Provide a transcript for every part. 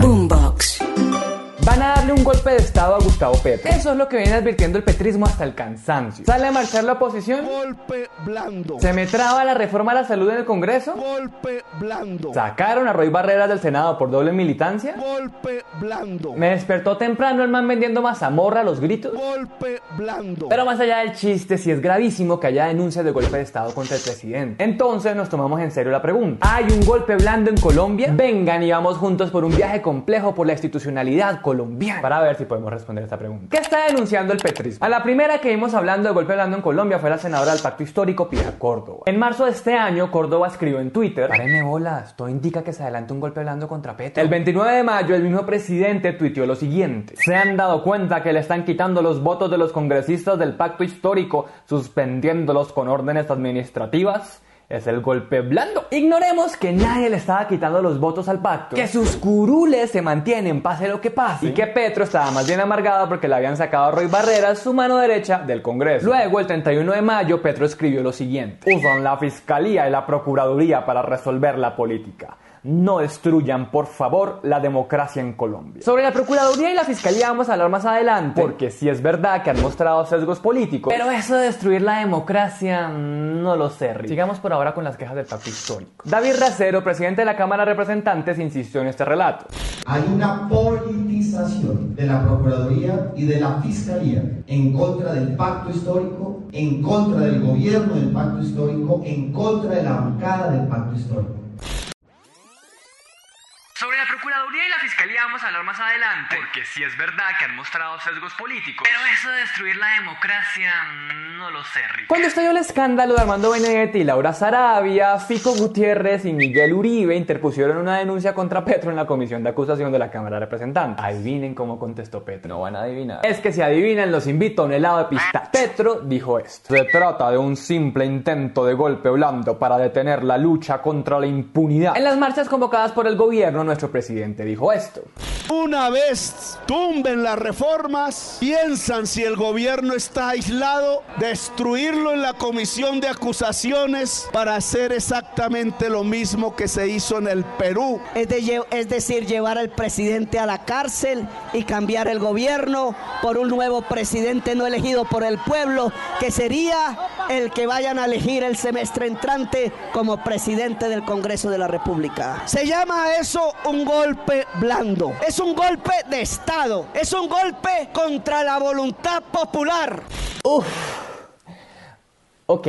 Boombox. Van a darle un golpe de estado a Gustavo Petro. Eso es lo que viene advirtiendo el petrismo hasta el cansancio. ¿Sale a marchar la oposición? Golpe blando. ¿Se me traba la reforma a la salud en el Congreso? Golpe blando. ¿Sacaron a Roy Barreras del Senado por doble militancia? Golpe blando. ¿Me despertó temprano el man vendiendo mazamorra a los gritos? Golpe blando. Pero más allá del chiste, si es gravísimo que haya denuncias de golpe de Estado contra el presidente. Entonces nos tomamos en serio la pregunta. ¿Hay un golpe blando en Colombia? Vengan y vamos juntos por un viaje complejo por la institucionalidad colombiana para ver si podemos responder esta pregunta. ¿Qué está denunciando el petrismo? A la primera que vimos hablando de golpe blando en Colombia fue la senadora del Pacto Histórico, Pilar Córdoba. En marzo de este año, Córdoba escribió en Twitter: Páreme bolas, todo indica que se adelanta un golpe blando contra Petro. El 29 de mayo, el mismo presidente tuiteó lo siguiente: Se han dado cuenta que le están quitando los votos de los congresistas del Pacto Histórico, suspendiéndolos con órdenes administrativas es el golpe blando. Ignoremos que nadie le estaba quitando los votos al pacto, que sus curules se mantienen pase lo que pase, y que Petro estaba más bien amargado porque le habían sacado a Roy Barreras su mano derecha del Congreso. Luego, el 31 de mayo, Petro escribió lo siguiente: Usan la Fiscalía y la Procuraduría para resolver la política no destruyan, por favor, la democracia en Colombia. Sobre la Procuraduría y la Fiscalía vamos a hablar más adelante, porque sí es verdad que han mostrado sesgos políticos, pero eso de destruir la democracia, no lo sé. Rick. Sigamos por ahora con las quejas del pacto histórico. David Racero, presidente de la Cámara de Representantes, insistió en este relato. Hay una politización de la Procuraduría y de la Fiscalía en contra del pacto histórico, en contra del gobierno del pacto histórico, en contra de la bancada del pacto histórico. La Procuraduría y la Fiscalía vamos a hablar más adelante, porque sí es verdad que han mostrado sesgos políticos, pero eso de destruir la democracia, no lo sé, Rick. Cuando estalló el escándalo de Armando Benedetti, Laura Sarabia, Fico Gutiérrez y Miguel Uribe interpusieron una denuncia contra Petro en la Comisión de Acusación de la Cámara de Representantes. Adivinen cómo contestó Petro. No van a adivinar. Es que si adivinan, los invito a un helado de pistache. Petro dijo esto. Se trata de un simple intento de golpe blando para detener la lucha contra la impunidad. En las marchas convocadas por el gobierno, nuestro presidente dijo Una vez tumben las reformas, piensan si el gobierno está aislado, destruirlo en la comisión de acusaciones para hacer exactamente lo mismo que se hizo en el Perú. Es, de, es decir, llevar al presidente a la cárcel y cambiar el gobierno por un nuevo presidente no elegido por el pueblo, que sería el que vayan a elegir el semestre entrante como presidente del Congreso de la República. Se llama eso un golpe Es un golpe de Estado. Es un golpe contra la voluntad popular. Uf. Ok.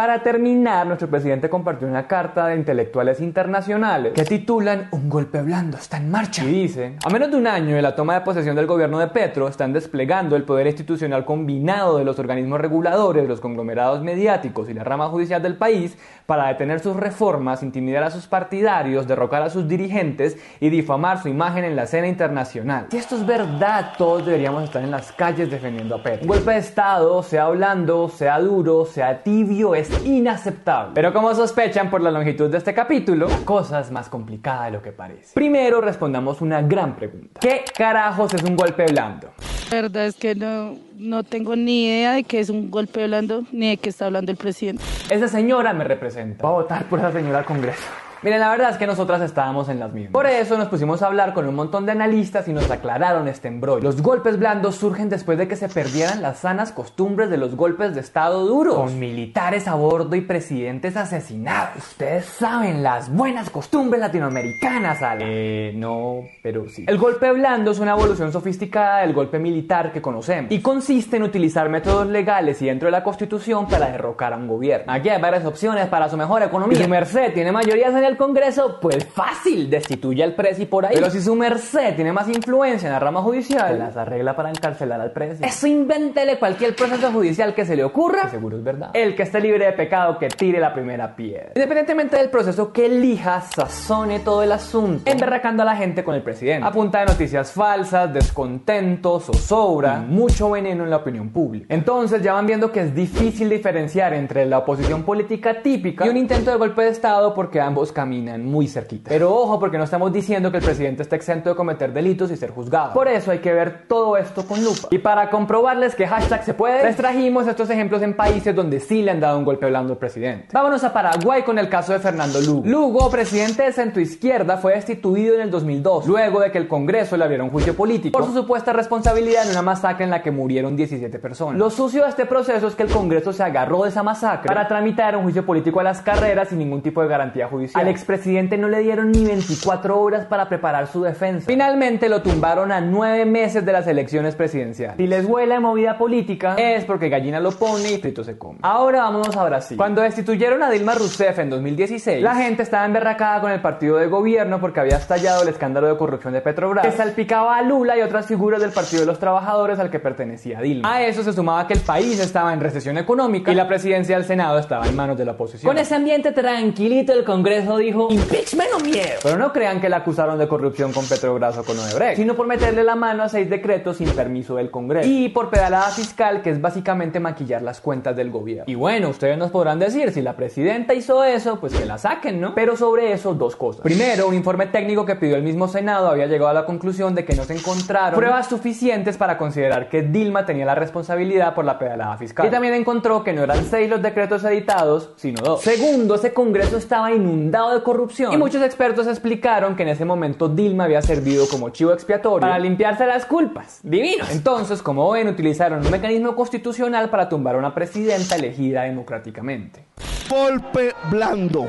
Para terminar, nuestro presidente compartió una carta de intelectuales internacionales que titulan Un golpe blando está en marcha. Y dicen, a menos de un año de la toma de posesión del gobierno de Petro, están desplegando el poder institucional combinado de los organismos reguladores, los conglomerados mediáticos y la rama judicial del país para detener sus reformas, intimidar a sus partidarios, derrocar a sus dirigentes y difamar su imagen en la escena internacional. Si esto es verdad, todos deberíamos estar en las calles defendiendo a Petro. Un golpe de Estado, sea blando, sea duro, sea tibio, es inaceptable. Pero como sospechan por la longitud de este capítulo, la cosa es más complicada de lo que parece. Primero respondamos una gran pregunta. ¿Qué carajos es un golpe blando? La verdad es que no, no tengo ni idea de qué es un golpe blando ni de qué está hablando el presidente. Esa señora me representa. Va a votar por esa señora al Congreso. Miren, la verdad es que nosotras estábamos en las mismas. Por eso nos pusimos a hablar con un montón de analistas y nos aclararon este embrollo. Los golpes blandos surgen después de que se perdieran las sanas costumbres de los golpes de Estado duro, con militares a bordo y presidentes asesinados. Ustedes saben, las buenas costumbres latinoamericanas, Ale. Eh, no, pero sí. El golpe blando es una evolución sofisticada del golpe militar que conocemos y consiste en utilizar métodos legales y dentro de la Constitución para derrocar a un gobierno. Aquí hay varias opciones para su mejor economía. Y merced tiene mayorías en el el Congreso, pues fácil, destituye al presi por ahí. Pero si su merced tiene más influencia en la rama judicial, las arregla para encarcelar al presi. Eso invéntele cualquier proceso judicial que se le ocurra, que seguro es verdad. El que esté libre de pecado, que tire la primera piedra. Independientemente del proceso que elija, sazone todo el asunto, emberracando a la gente con el presidente. A punta de noticias falsas, descontentos, zozobra, y mucho veneno en la opinión pública. Entonces ya van viendo que es difícil diferenciar entre la oposición política típica y un intento de golpe de Estado porque ambos caminan muy cerquita. Pero ojo, porque no estamos diciendo que el presidente está exento de cometer delitos y ser juzgado. Por eso hay que ver todo esto con lupa. Y para comprobarles que hashtag se puede, les trajimos estos ejemplos en países donde sí le han dado un golpe blando al presidente. Vámonos a Paraguay con el caso de Fernando Lugo. Lugo, presidente de centro izquierda, fue destituido en el 2002, luego de que el Congreso le abriera un juicio político por su supuesta responsabilidad en una masacre en la que murieron 17 personas. Lo sucio de este proceso es que el Congreso se agarró de esa masacre para tramitar un juicio político a las carreras sin ningún tipo de garantía judicial. Al expresidente no le dieron ni 24 horas para preparar su defensa. Finalmente lo tumbaron a nueve meses de las elecciones presidenciales. Si les huele a movida política, es porque gallina lo pone y frito se come. Ahora vámonos a Brasil. Cuando destituyeron a Dilma Rousseff en 2016, la gente estaba emberracada con el partido de gobierno porque había estallado el escándalo de corrupción de Petrobras, que salpicaba a Lula y otras figuras del Partido de los Trabajadores al que pertenecía Dilma. A eso se sumaba que el país estaba en recesión económica y la presidencia del Senado estaba en manos de la oposición. Con ese ambiente tranquilito, el Congreso dijo: impeachment o miedo. Pero no crean que la acusaron de corrupción con Petrobras o con Odebrecht, sino por meterle la mano a seis decretos sin permiso del Congreso y por pedalada fiscal, que es básicamente maquillar las cuentas del gobierno. Y bueno, ustedes nos podrán decir, si la presidenta hizo eso, pues que la saquen, ¿no? Pero sobre eso, dos cosas. Primero, un informe técnico que pidió el mismo Senado había llegado a la conclusión de que no se encontraron pruebas suficientes para considerar que Dilma tenía la responsabilidad por la pedalada fiscal. Y también encontró que no eran seis los decretos editados, sino dos. Segundo, ese Congreso estaba inundado de corrupción y muchos expertos explicaron que en ese momento Dilma había servido como chivo expiatorio para limpiarse las culpas. Divinos. Entonces, como ven, utilizaron un mecanismo constitucional para tumbar a una presidenta elegida democráticamente. Golpe blando.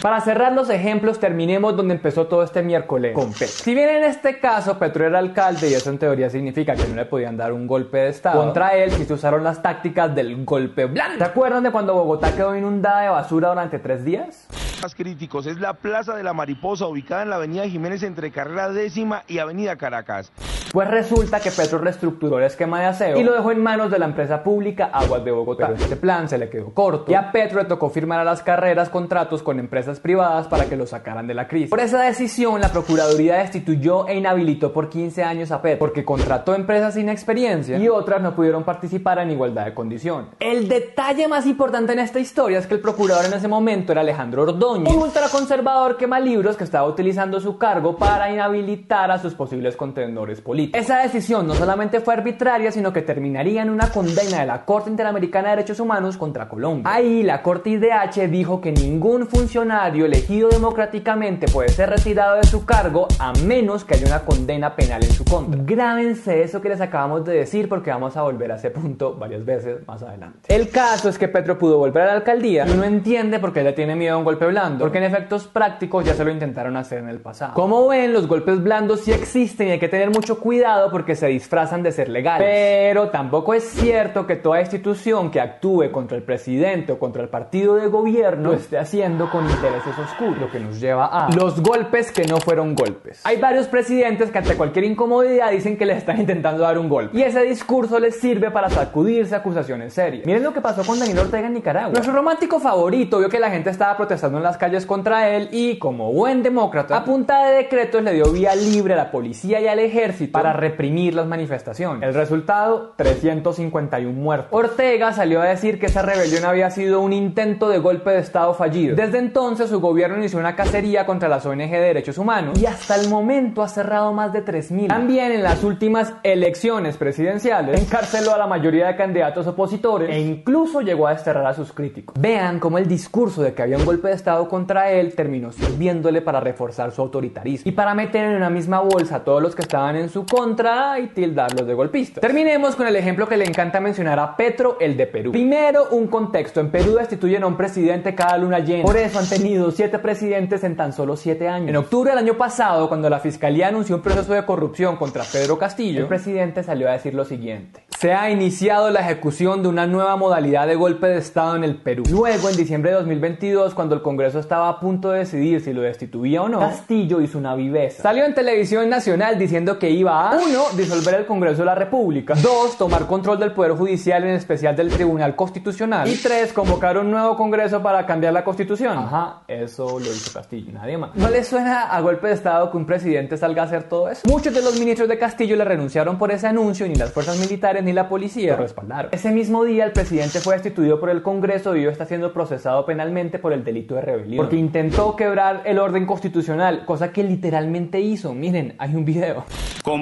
Para cerrar los ejemplos, terminemos donde empezó todo este miércoles, con Petro. Si bien en este caso Petro era alcalde y eso en teoría significa que no le podían dar un golpe de Estado, contra él sí se usaron las tácticas del golpe blando. ¿Se acuerdan de cuando Bogotá quedó inundada de basura durante tres días? Más críticos es la Plaza de la Mariposa, ubicada en la Avenida Jiménez entre Carrera Décima y Avenida Caracas. Pues resulta que Petro reestructuró el esquema de aseo y lo dejó en manos de la empresa pública Aguas de Bogotá. Pero este plan se le quedó corto y a Petro le tocó firmar a las carreras contratos con empresas privadas para que lo sacaran de la crisis. Por esa decisión, la Procuraduría destituyó e inhabilitó por 15 años a Petro porque contrató empresas sin experiencia y otras no pudieron participar en igualdad de condiciones. El detalle más importante en esta historia es que el procurador en ese momento era Alejandro Ordóñez, un ultraconservador quema libros que estaba utilizando su cargo para inhabilitar a sus posibles contendores políticos. Esa decisión no solamente fue arbitraria, sino que terminaría en una condena de la Corte Interamericana de Derechos Humanos contra Colombia. Ahí la Corte IDH dijo que ningún funcionario elegido democráticamente puede ser retirado de su cargo a menos que haya una condena penal en su contra. Grábense eso que les acabamos de decir porque vamos a volver a ese punto varias veces más adelante. El caso es que Petro pudo volver a la alcaldía y uno entiende por qué le tiene miedo a un golpe blando, porque en efectos prácticos ya se lo intentaron hacer en el pasado. Como ven, los golpes blandos sí existen y hay que tener mucho cuidado cuidado porque se disfrazan de ser legales. Pero tampoco es cierto que toda institución que actúe contra el presidente o contra el partido de gobierno lo esté haciendo con intereses oscuros, lo que nos lleva a los golpes que no fueron golpes. Hay varios presidentes que ante cualquier incomodidad dicen que le están intentando dar un golpe. Y ese discurso les sirve para sacudirse acusaciones serias. Miren lo que pasó con Daniel Ortega en Nicaragua. Nuestro romántico favorito vio que la gente estaba protestando en las calles contra él y, como buen demócrata, a punta de decretos le dio vía libre a la policía y al ejército para reprimir las manifestaciones. El resultado, 351 muertos. Ortega salió a decir que esa rebelión había sido un intento de golpe de Estado fallido. Desde entonces su gobierno inició una cacería contra las ONG de derechos humanos y hasta el momento ha cerrado más de 3.000. También en las últimas elecciones presidenciales encarceló a la mayoría de candidatos opositores e incluso llegó a desterrar a sus críticos. Vean cómo el discurso de que había un golpe de Estado contra él terminó sirviéndole para reforzar su autoritarismo y para meter en una misma bolsa a todos los que estaban en su contra y tildarlos de golpistas. Terminemos con el ejemplo que le encanta mencionar a Petro, el de Perú. Primero, un contexto. En Perú destituyen a un presidente cada luna llena. Por eso han tenido siete presidentes en tan solo siete años. En octubre del año pasado, cuando la fiscalía anunció un proceso de corrupción contra Pedro Castillo, el presidente salió a decir lo siguiente. Se ha iniciado la ejecución de una nueva modalidad de golpe de Estado en el Perú. Luego, en diciembre de 2022, cuando el Congreso estaba a punto de decidir si lo destituía o no, Castillo hizo una viveza. Salió en televisión nacional diciendo que iba a 1. disolver el Congreso de la República, 2. tomar control del Poder Judicial, en especial del Tribunal Constitucional, y 3. convocar un nuevo Congreso para cambiar la Constitución. Ajá, eso lo hizo Castillo, nadie más. ¿No le suena a golpe de Estado que un presidente salga a hacer todo eso? Muchos de los ministros de Castillo le renunciaron por ese anuncio y ni las fuerzas militares ni la policía lo respaldaron. Ese mismo día el presidente fue destituido por el Congreso y hoy está siendo procesado penalmente por el delito de rebelión. Porque intentó quebrar el orden constitucional, cosa que literalmente hizo. Miren, hay un video.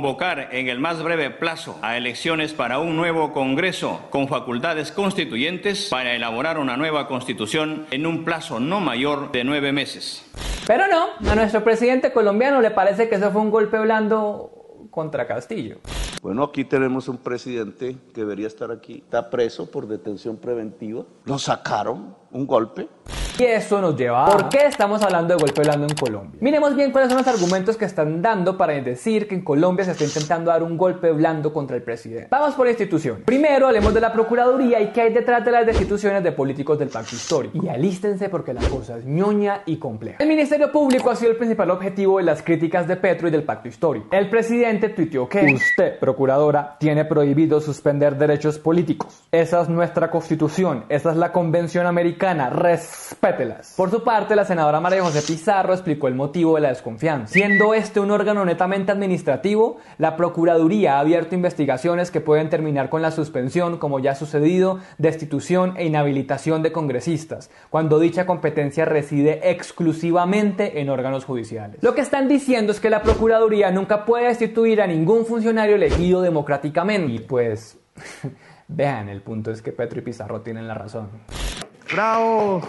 Convocar en el más breve plazo a elecciones para un nuevo Congreso con facultades constituyentes para elaborar una nueva constitución en un plazo no mayor de nueve meses. Pero no, a nuestro presidente colombiano le parece que eso fue un golpe blando contra Castillo. Bueno, aquí tenemos un presidente que debería estar aquí. Está preso por detención preventiva. Lo sacaron, un golpe. Y eso nos lleva a ¿Por qué estamos hablando de golpe blando en Colombia? Miremos bien cuáles son los argumentos que están dando para decir que en Colombia se está intentando dar un golpe blando contra el presidente. Vamos por instituciones. Primero hablemos de la Procuraduría y qué hay detrás de las destituciones de políticos del pacto histórico. Y alístense porque la cosa es ñoña y compleja. El Ministerio Público ha sido el principal objetivo de las críticas de Petro y del pacto histórico. El presidente tuiteó que usted, procuradora, tiene prohibido suspender derechos políticos. Esa es nuestra constitución, esa es la convención americana. Respeto por su parte, la senadora María José Pizarro explicó el motivo de la desconfianza. Siendo este un órgano netamente administrativo, la Procuraduría ha abierto investigaciones que pueden terminar con la suspensión, como ya ha sucedido, destitución e inhabilitación de congresistas, cuando dicha competencia reside exclusivamente en órganos judiciales. Lo que están diciendo es que la Procuraduría nunca puede destituir a ningún funcionario elegido democráticamente. Y pues, vean, el punto es que Petro y Pizarro tienen la razón. ¡Bravo!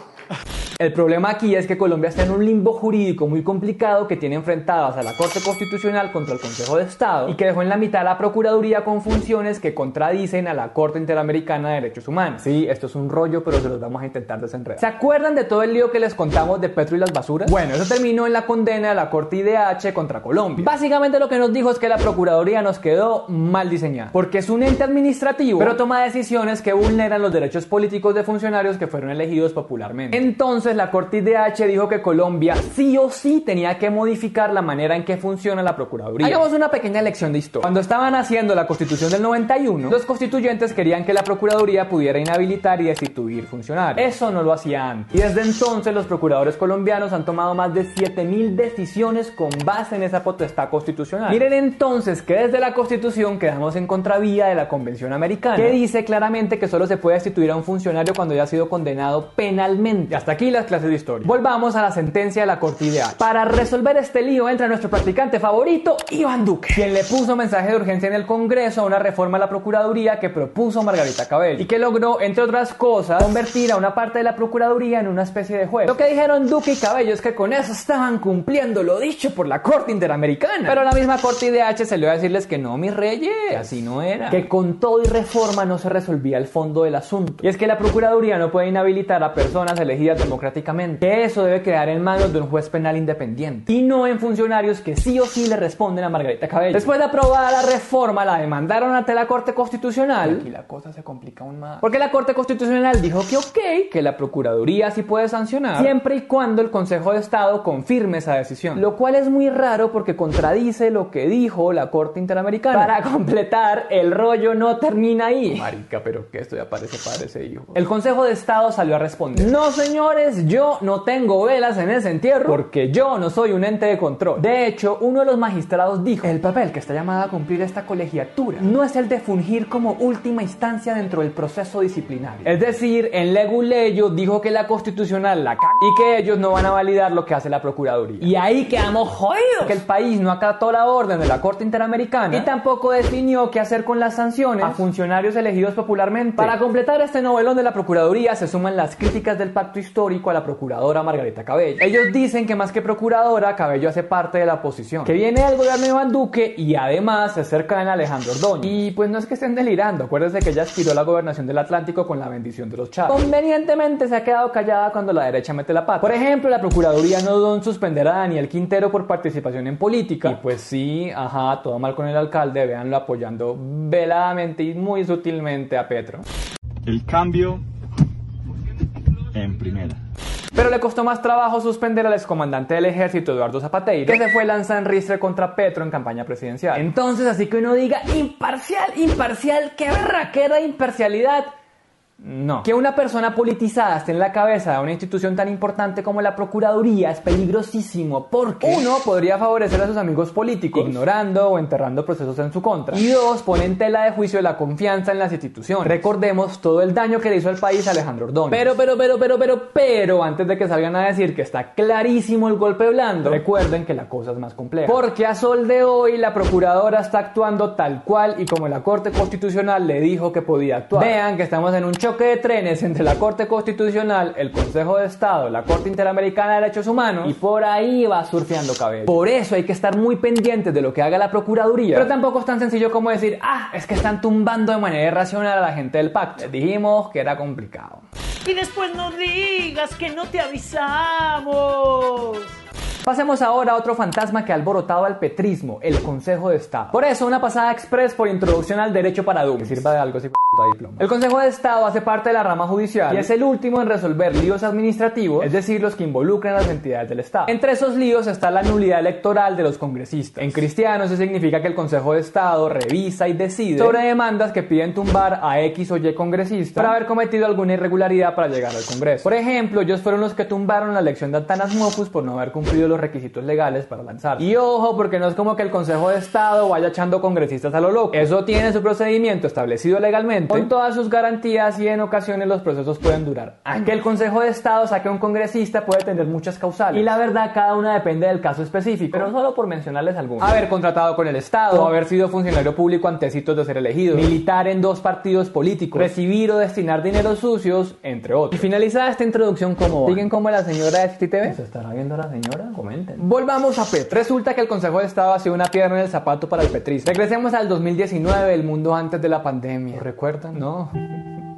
El problema aquí es que Colombia está en un limbo jurídico muy complicado que tiene enfrentadas a la Corte Constitucional contra el Consejo de Estado y que dejó en la mitad a la Procuraduría con funciones que contradicen a la Corte Interamericana de Derechos Humanos. Sí, esto es un rollo, pero se los vamos a intentar desenredar. ¿Se acuerdan de todo el lío que les contamos de Petro y las basuras? Bueno, eso terminó en la condena de la Corte IDH contra Colombia. Básicamente lo que nos dijo es que la Procuraduría nos quedó mal diseñada, porque es un ente administrativo, pero toma decisiones que vulneran los derechos políticos de funcionarios que fueron elegidos popularmente. Entonces la Corte IDH dijo que Colombia sí o sí tenía que modificar la manera en que funciona la Procuraduría. Hagamos una pequeña lección de historia. Cuando estaban haciendo la Constitución del 91, los constituyentes querían que la Procuraduría pudiera inhabilitar y destituir funcionarios. Eso no lo hacían. Y desde entonces los procuradores colombianos han tomado más de 7000 decisiones con base en esa potestad constitucional. Miren entonces que desde la Constitución quedamos en contravía de la Convención Americana, que dice claramente que solo se puede destituir a un funcionario cuando haya sido condenado penalmente. Y hasta aquí las clases de historia. Volvamos a la sentencia de la Corte Ideal. Para resolver este lío entra nuestro practicante favorito, Iván Duque, quien le puso mensaje de urgencia en el Congreso a una reforma a la Procuraduría que propuso Margarita Cabello y que logró, entre otras cosas, convertir a una parte de la Procuraduría en una especie de juez. Lo que dijeron Duque y Cabello es que con eso estaban cumpliendo lo dicho por la Corte Interamericana. Pero la misma Corte IDH se le va a decirles que no, mis reyes, que así no era. Que con todo y reforma no se resolvía el fondo del asunto. Y es que la Procuraduría no puede inhabilitar a personas elegidas democráticamente. Que eso debe quedar en manos de un juez penal independiente y no en funcionarios que sí o sí le responden a Margarita Cabello. Después de aprobada la reforma, la demandaron ante la Corte Constitucional. Y la cosa se complica aún más. Porque la Corte Constitucional dijo que ok, que la Procuraduría sí puede sancionar siempre y cuando el Consejo de Estado confirme esa decisión. Lo cual es muy raro porque contradice lo que dijo la Corte Interamericana. Para completar, el rollo no termina ahí. Marica, pero que esto ya parece para ese hijo. El Consejo de Estado salió a responder. No, señores, yo no tengo velas en ese entierro porque yo no soy un ente de control. De hecho, uno de los magistrados dijo, el papel que está llamado a cumplir esta colegiatura no es el de fungir como última instancia dentro del proceso disciplinario. Es decir, en Leguleyo dijo que la constitucional la c y que ellos no van a validar lo que hace la Procuraduría. Y ahí quedamos jodidos. Que el país no acató la orden de la Corte Interamericana y tampoco definió qué hacer con las sanciones a funcionarios elegidos popularmente. Para completar este novelón de la Procuraduría se suman las críticas del pacto histórico a la procuradora Margarita Cabello. Ellos dicen que más que procuradora, Cabello hace parte de la oposición, que viene del gobierno de Iván Duque y además se acerca a Alejandro Ordóñez. Y pues no es que estén delirando, acuérdense que ella aspiró a la gobernación del Atlántico con la bendición de los Chávez. Convenientemente se ha quedado callada cuando la derecha mete la pata. Por ejemplo, la Procuraduría no dudó en suspender a Daniel Quintero por participación en política. Y pues sí, ajá, todo mal con el alcalde, véanlo apoyando veladamente y muy sutilmente a Petro. El cambio en primera. Pero le costó más trabajo suspender al excomandante del ejército Eduardo Zapateiro, que se fue lanzar en ristre contra Petro en campaña presidencial. Entonces, así que uno diga, imparcial, imparcial, qué berraquera imparcialidad. No. Que una persona politizada esté en la cabeza de una institución tan importante como la Procuraduría es peligrosísimo porque uno podría favorecer a sus amigos políticos ignorando o enterrando procesos en su contra y dos pone en tela de juicio la confianza en las instituciones. Recordemos todo el daño que le hizo al país Alejandro Ordóñez. Pero, pero, pero, pero, pero, pero, antes de que salgan a decir que está clarísimo el golpe blando, recuerden que la cosa es más compleja. Porque a sol de hoy la procuradora está actuando tal cual y como la Corte Constitucional le dijo que podía actuar. Vean que estamos en un choque de trenes entre la Corte Constitucional, el Consejo de Estado, la Corte Interamericana de Derechos Humanos y por ahí va surfeando cabello. Por eso hay que estar muy pendientes de lo que haga la Procuraduría. Pero tampoco es tan sencillo como decir, ah, es que están tumbando de manera irracional a la gente del pacto. Dijimos que era complicado. Y después no digas que no te avisamos. Pasemos ahora a otro fantasma que ha alborotado al petrismo, el Consejo de Estado. Por eso, una pasada express por introducción al derecho para Que sirva de algo si diploma. El Consejo de Estado hace parte de la rama judicial y es el último en resolver líos administrativos, es decir, los que involucran a las entidades del Estado. Entre esos líos está la nulidad electoral de los congresistas. En cristiano eso significa que el Consejo de Estado revisa y decide sobre demandas que piden tumbar a X o Y congresista por haber cometido alguna irregularidad para llegar al Congreso. Por ejemplo, ellos fueron los que tumbaron la elección de Antanas Mocus por no haber cumplido los requisitos legales para lanzar. Y ojo, porque no es como que el Consejo de Estado vaya echando congresistas a lo loco. Eso tiene su procedimiento establecido legalmente, con todas sus garantías y en ocasiones los procesos pueden durar. Aunque el Consejo de Estado saque un congresista puede tener muchas causales. Y la verdad, cada una depende del caso específico, pero solo por mencionarles algunos. Haber contratado con el Estado, o haber sido funcionario público antecitos de ser elegido, militar en dos partidos políticos, recibir o destinar dinero sucios, entre otros. Y finalizada esta introducción, como siguen como la señora de TV. ¿Se estará viendo la señora? Comenten. Volvamos a Petro. Resulta que el Consejo de Estado ha sido una pierna en el zapato para el petrismo. Regresemos al 2019, el mundo antes de la pandemia. ¿Lo recuerdan? No.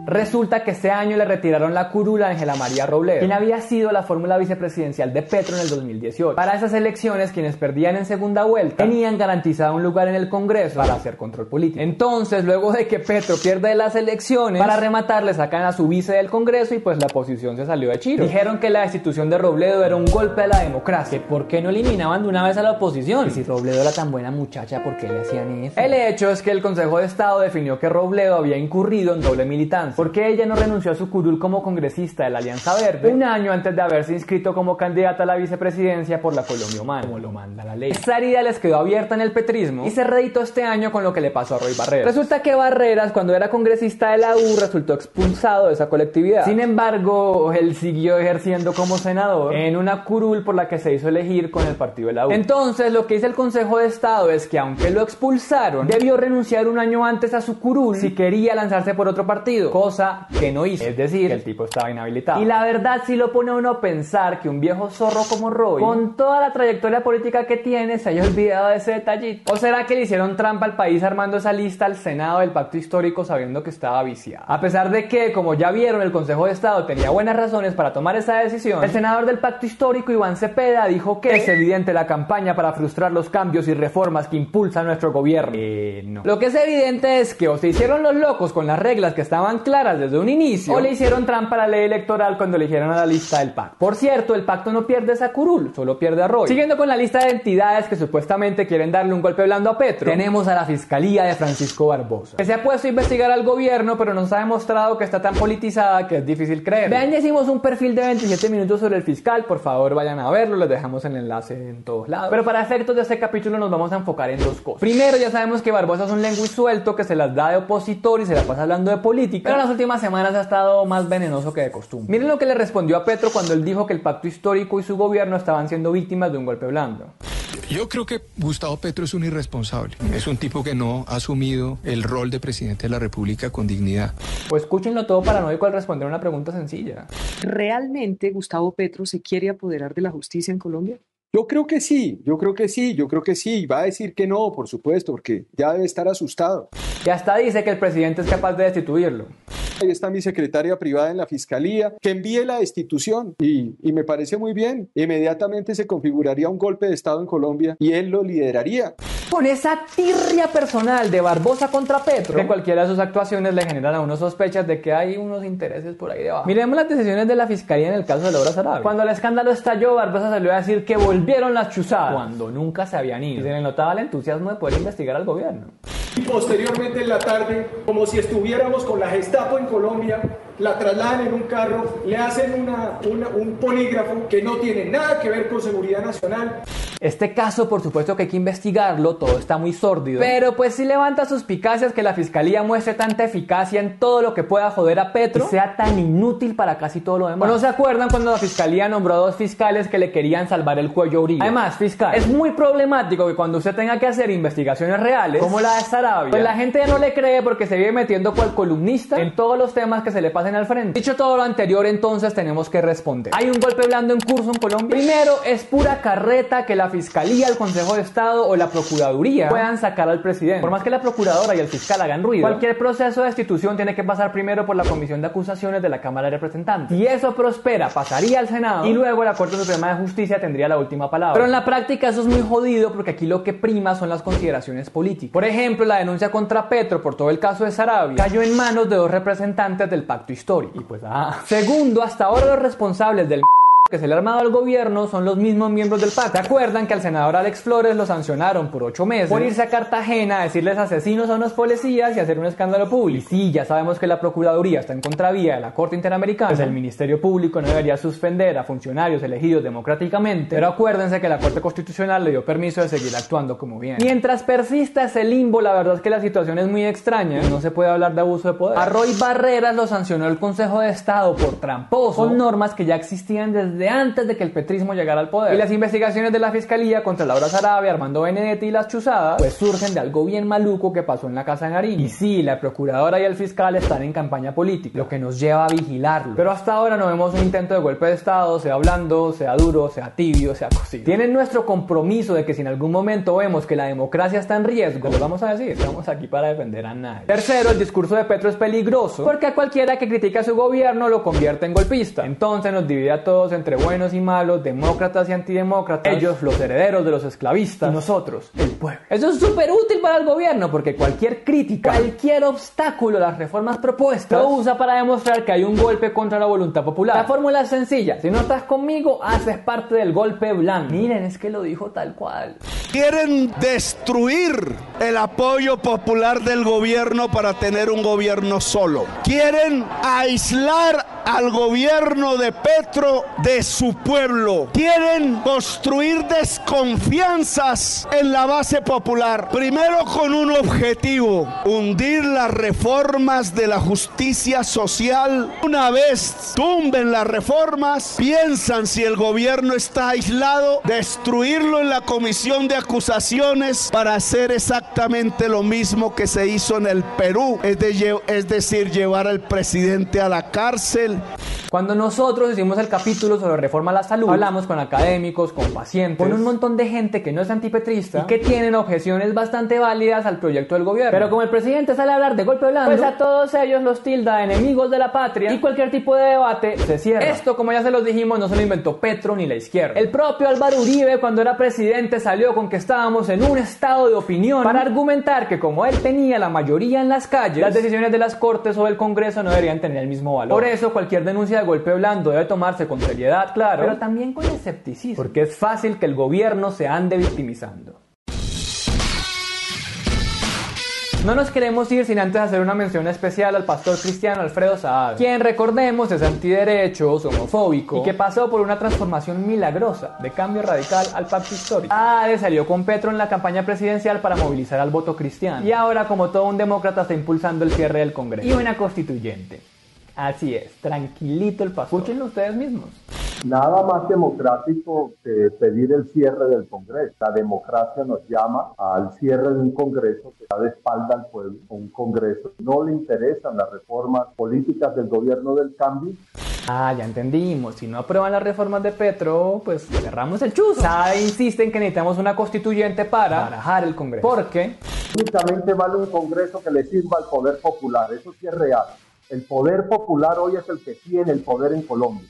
Resulta que ese año le retiraron la curula a Ángela María Robledo, quien había sido la fórmula vicepresidencial de Petro en el 2018. Para esas elecciones, quienes perdían en segunda vuelta tenían garantizado un lugar en el Congreso para hacer control político. Entonces, luego de que Petro pierde las elecciones, para rematar le sacan a su vice del Congreso y pues la oposición se salió de chiro. Dijeron que la destitución de Robledo era un golpe a la democracia, por qué no eliminaban de una vez a la oposición. Y si Robledo era tan buena muchacha, ¿por qué le hacían eso? El hecho es que el Consejo de Estado definió que Robledo había incurrido en doble militancia porque ella no renunció a su curul como congresista de la Alianza Verde un año antes de haberse inscrito como candidata a la vicepresidencia por la Colombia Humana, como lo manda la ley. Esa herida les quedó abierta en el petrismo y se reeditó este año con lo que le pasó a Roy Barreras. Resulta que Barreras, cuando era congresista de la U, resultó expulsado de esa colectividad. Sin embargo, él siguió ejerciendo como senador en una curul por la que se hizo elegir con el partido de la U. Entonces, lo que dice el Consejo de Estado es que aunque lo expulsaron, debió renunciar un año antes a su curul si quería lanzarse por otro partido cosa que no hizo. Es decir, que el tipo estaba inhabilitado. Y la verdad sí lo pone a uno a pensar que un viejo zorro como Roy, con toda la trayectoria política que tiene, se haya olvidado de ese detallito. ¿O será que le hicieron trampa al país armando esa lista al Senado del Pacto Histórico sabiendo que estaba viciado? A pesar de que, como ya vieron, el Consejo de Estado tenía buenas razones para tomar esa decisión, el senador del Pacto Histórico, Iván Cepeda, dijo que es evidente la campaña para frustrar los cambios y reformas que impulsa nuestro gobierno. Eh, no. Lo que es evidente es que o se hicieron los locos con las reglas que estaban claras desde un inicio, o le hicieron trampa a la ley electoral cuando eligieron a la lista del pacto. Por cierto, el pacto no pierde esa curul, solo pierde a Roy. Siguiendo con la lista de entidades que supuestamente quieren darle un golpe blando a Petro, tenemos a la Fiscalía de Francisco Barbosa, que se ha puesto a investigar al gobierno, pero nos ha demostrado que está tan politizada que es difícil creer. Vean, ya hicimos un perfil de 27 minutos sobre el fiscal, por favor vayan a verlo, les dejamos el enlace en todos lados. Pero para efectos de este capítulo nos vamos a enfocar en dos cosas. Primero, ya sabemos que Barbosa es un lengua suelto que se las da de opositor y se la pasa hablando de política, pero las últimas semanas ha estado más venenoso que de costumbre. Miren lo que le respondió a Petro cuando él dijo que el pacto histórico y su gobierno estaban siendo víctimas de un golpe blando. Yo creo que Gustavo Petro es un irresponsable. Es un tipo que no ha asumido el rol de presidente de la República con dignidad. Pues escúchenlo todo paranoico al responder una pregunta sencilla. ¿Realmente Gustavo Petro se quiere apoderar de la justicia en Colombia? Yo creo que sí, yo creo que sí, yo creo que sí. Va a decir que no, por supuesto, porque ya debe estar asustado. Y hasta dice que el presidente es capaz de destituirlo. Ahí está mi secretaria privada en la fiscalía, que envíe la destitución y, y, me parece muy bien. Inmediatamente se configuraría un golpe de Estado en Colombia y él lo lideraría. Con esa tirria personal de Barbosa contra Petro, que cualquiera de sus actuaciones le generan a uno sospechas de que hay unos intereses por ahí debajo. Miremos las decisiones de la fiscalía en el caso de Laura Sarabia. Cuando el escándalo estalló, Barbosa salió a decir que volvieron las chuzadas, cuando nunca se habían ido. Y se le notaba el entusiasmo de poder investigar al gobierno. Y posteriormente en la tarde, como si estuviéramos con la Gestapo en Colombia, la trasladan en un carro, le hacen una, una, un polígrafo que no tiene nada que ver con seguridad nacional. Este caso, por supuesto que hay que investigarlo, todo está muy sórdido. Pero pues sí levanta suspicacias que la fiscalía muestre tanta eficacia en todo lo que pueda joder a Petro y sea tan inútil para casi todo lo demás. ¿O no se acuerdan cuando la fiscalía nombró a dos fiscales que le querían salvar el cuello a Uribe? Además, fiscal, es muy problemático que cuando usted tenga que hacer investigaciones reales, como la de Sarabia, pues la gente ya no le cree porque se vive metiendo cual columnista en todos los temas que se le pasen al frente. Dicho todo lo anterior, entonces tenemos que responder. ¿Hay un golpe blando en curso en Colombia? Primero, es pura carreta que la fiscalía, el Consejo de Estado o la Procuraduría puedan sacar al presidente. Por más que la Procuradora y el fiscal hagan ruido, cualquier proceso de destitución tiene que pasar primero por la Comisión de Acusaciones de la Cámara de Representantes. Si eso prospera, pasaría al Senado y luego la Corte Suprema de Justicia tendría la última palabra. Pero en la práctica eso es muy jodido porque aquí lo que prima son las consideraciones políticas. Por ejemplo, la denuncia contra Petro por todo el caso de Sarabia cayó en manos de dos representantes del pacto histórico. Y pues, ah. Segundo, hasta ahora los responsables del que se le ha armado al gobierno son los mismos miembros del pacto. ¿Se acuerdan que al senador Alex Flores lo sancionaron por ocho meses por irse a Cartagena a decirles asesinos a unos policías y hacer un escándalo público? Sí, ya sabemos que la Procuraduría está en contravía de la Corte Interamericana, pues el Ministerio Público no debería suspender a funcionarios elegidos democráticamente, pero acuérdense que la Corte Constitucional le dio permiso de seguir actuando como bien. Mientras persista ese limbo, la verdad es que la situación es muy extraña no se puede hablar de abuso de poder. A Roy Barreras lo sancionó el Consejo de Estado por tramposo con normas que ya existían desde antes de que el petrismo llegara al poder. Y las investigaciones de la fiscalía contra Laura Sarabia, Armando Benedetti y las chuzadas, pues surgen de algo bien maluco que pasó en la casa de Nariño. Y sí, la procuradora y el fiscal están en campaña política, lo que nos lleva a vigilarlo. Pero hasta ahora no vemos un intento de golpe de Estado, sea blando, sea duro, sea tibio, sea cocido. Tienen nuestro compromiso de que si en algún momento vemos que la democracia está en riesgo, les vamos a decir, estamos aquí para defender a nadie. Tercero, el discurso de Petro es peligroso porque a cualquiera que critica a su gobierno lo convierte en golpista. Entonces nos divide a todos entre buenos y malos, demócratas y antidemócratas, ellos los herederos de los esclavistas y nosotros el pueblo. Eso es súper útil para el gobierno porque cualquier crítica, cualquier obstáculo a las reformas propuestas lo usa para demostrar que hay un golpe contra la voluntad popular. La fórmula es sencilla, si no estás conmigo, haces parte del golpe blanco. Miren, es que lo dijo tal cual. Quieren destruir el apoyo popular del gobierno para tener un gobierno solo. Quieren aislar al gobierno de Petro de su pueblo. Quieren construir desconfianzas en la base popular. Primero con un objetivo, hundir las reformas de la justicia social. Una vez tumben las reformas, piensan si el gobierno está aislado, destruirlo en la comisión de acusaciones para hacer exactamente lo mismo que se hizo en el Perú, es, de, es decir, llevar al presidente a la cárcel. Cuando nosotros hicimos el capítulo sobre reforma a la salud, hablamos con académicos, con pacientes, con un montón de gente que no es antipetrista y que tienen objeciones bastante válidas al proyecto del gobierno. Pero como el presidente sale a hablar de golpe blando, pues a todos ellos los tilda enemigos de la patria y cualquier tipo de debate se cierra. Esto, como ya se los dijimos, no se lo inventó Petro ni la izquierda. El propio Álvaro Uribe, cuando era presidente, salió con que estábamos en un estado de opinión para argumentar que como él tenía la mayoría en las calles, las decisiones de las cortes o del Congreso no deberían tener el mismo valor. Por eso cualquier denuncia de golpe blando debe tomarse con seriedad, claro, pero también con escepticismo, porque es fácil que el gobierno se ande victimizando. No nos queremos ir sin antes hacer una mención especial al pastor cristiano Alfredo Saad, quien recordemos es antiderechos, homofóbico y que pasó por una transformación milagrosa de cambio radical al pacto histórico. Saad salió con Petro en la campaña presidencial para movilizar al voto cristiano y ahora como todo un demócrata está impulsando el cierre del Congreso y una constituyente. Así es, tranquilito el pastor. Escúchenlo ustedes mismos. Nada más democrático que pedir el cierre del Congreso. La democracia nos llama al cierre de un Congreso que da de espalda al pueblo, un Congreso. No le interesan las reformas políticas del gobierno del cambio. Ah, ya entendimos. Si no aprueban las reformas de Petro, pues cerramos el chuzo. Sabe insiste en que necesitamos una constituyente para barajar el Congreso. ¿Por qué? Únicamente vale un Congreso que le sirva al poder popular. Eso sí es real. El poder popular hoy es el que tiene el poder en Colombia.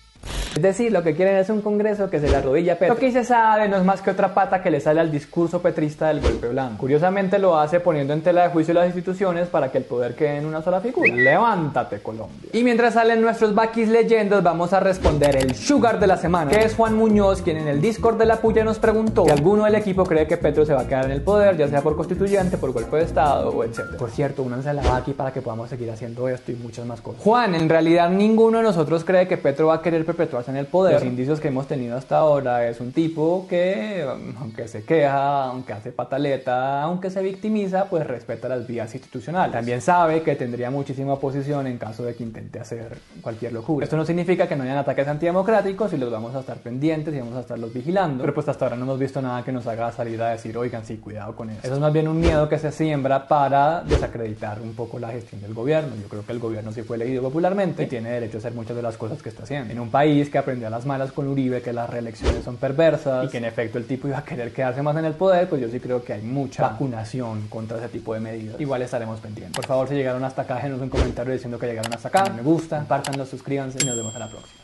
Es decir, lo que quieren es un congreso que se le arrodilla a Petro. Lo que se sabe no es más que otra pata que le sale al discurso petrista del golpe blanco. Curiosamente lo hace poniendo en tela de juicio las instituciones para que el poder quede en una sola figura. Levántate, Colombia. Y mientras salen nuestros baquis leyendas, vamos a responder el sugar de la semana, que es Juan Muñoz, quien en el Discord de la puya nos preguntó si alguno del equipo cree que Petro se va a quedar en el poder, ya sea por constituyente, por golpe de Estado o etc. Por cierto, únanse a la baqui para que podamos seguir haciendo esto y muchas más cosas. Juan, en realidad ninguno de nosotros cree que Petro va a querer perpetuarse en el poder. Los indicios que hemos tenido hasta ahora es un tipo que, aunque se queja, aunque hace pataleta, aunque se victimiza, pues respeta las vías institucionales. También sabe que tendría muchísima oposición en caso de que intente hacer cualquier locura. Esto no significa que no hayan ataques antidemocráticos y los vamos a estar pendientes y vamos a estarlos vigilando. Pero pues hasta ahora no hemos visto nada que nos haga salir a decir, oigan, sí, cuidado con eso. Eso es más bien un miedo que se siembra para desacreditar un poco la gestión del gobierno. Yo creo que el gobierno sí fue elegido popularmente y tiene derecho a hacer muchas de las cosas que está haciendo. En un país que aprendió a las malas con Uribe, que las reelecciones son perversas y que en efecto el tipo iba a querer quedarse más en el poder, pues yo sí creo que hay mucha vacunación contra ese tipo de medidas. Igual estaremos pendientes. Por favor, si llegaron hasta acá, déjenos un comentario diciendo que llegaron hasta acá. Me gusta, compártanlo, suscríbanse y nos vemos a la próxima.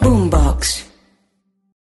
Boombox.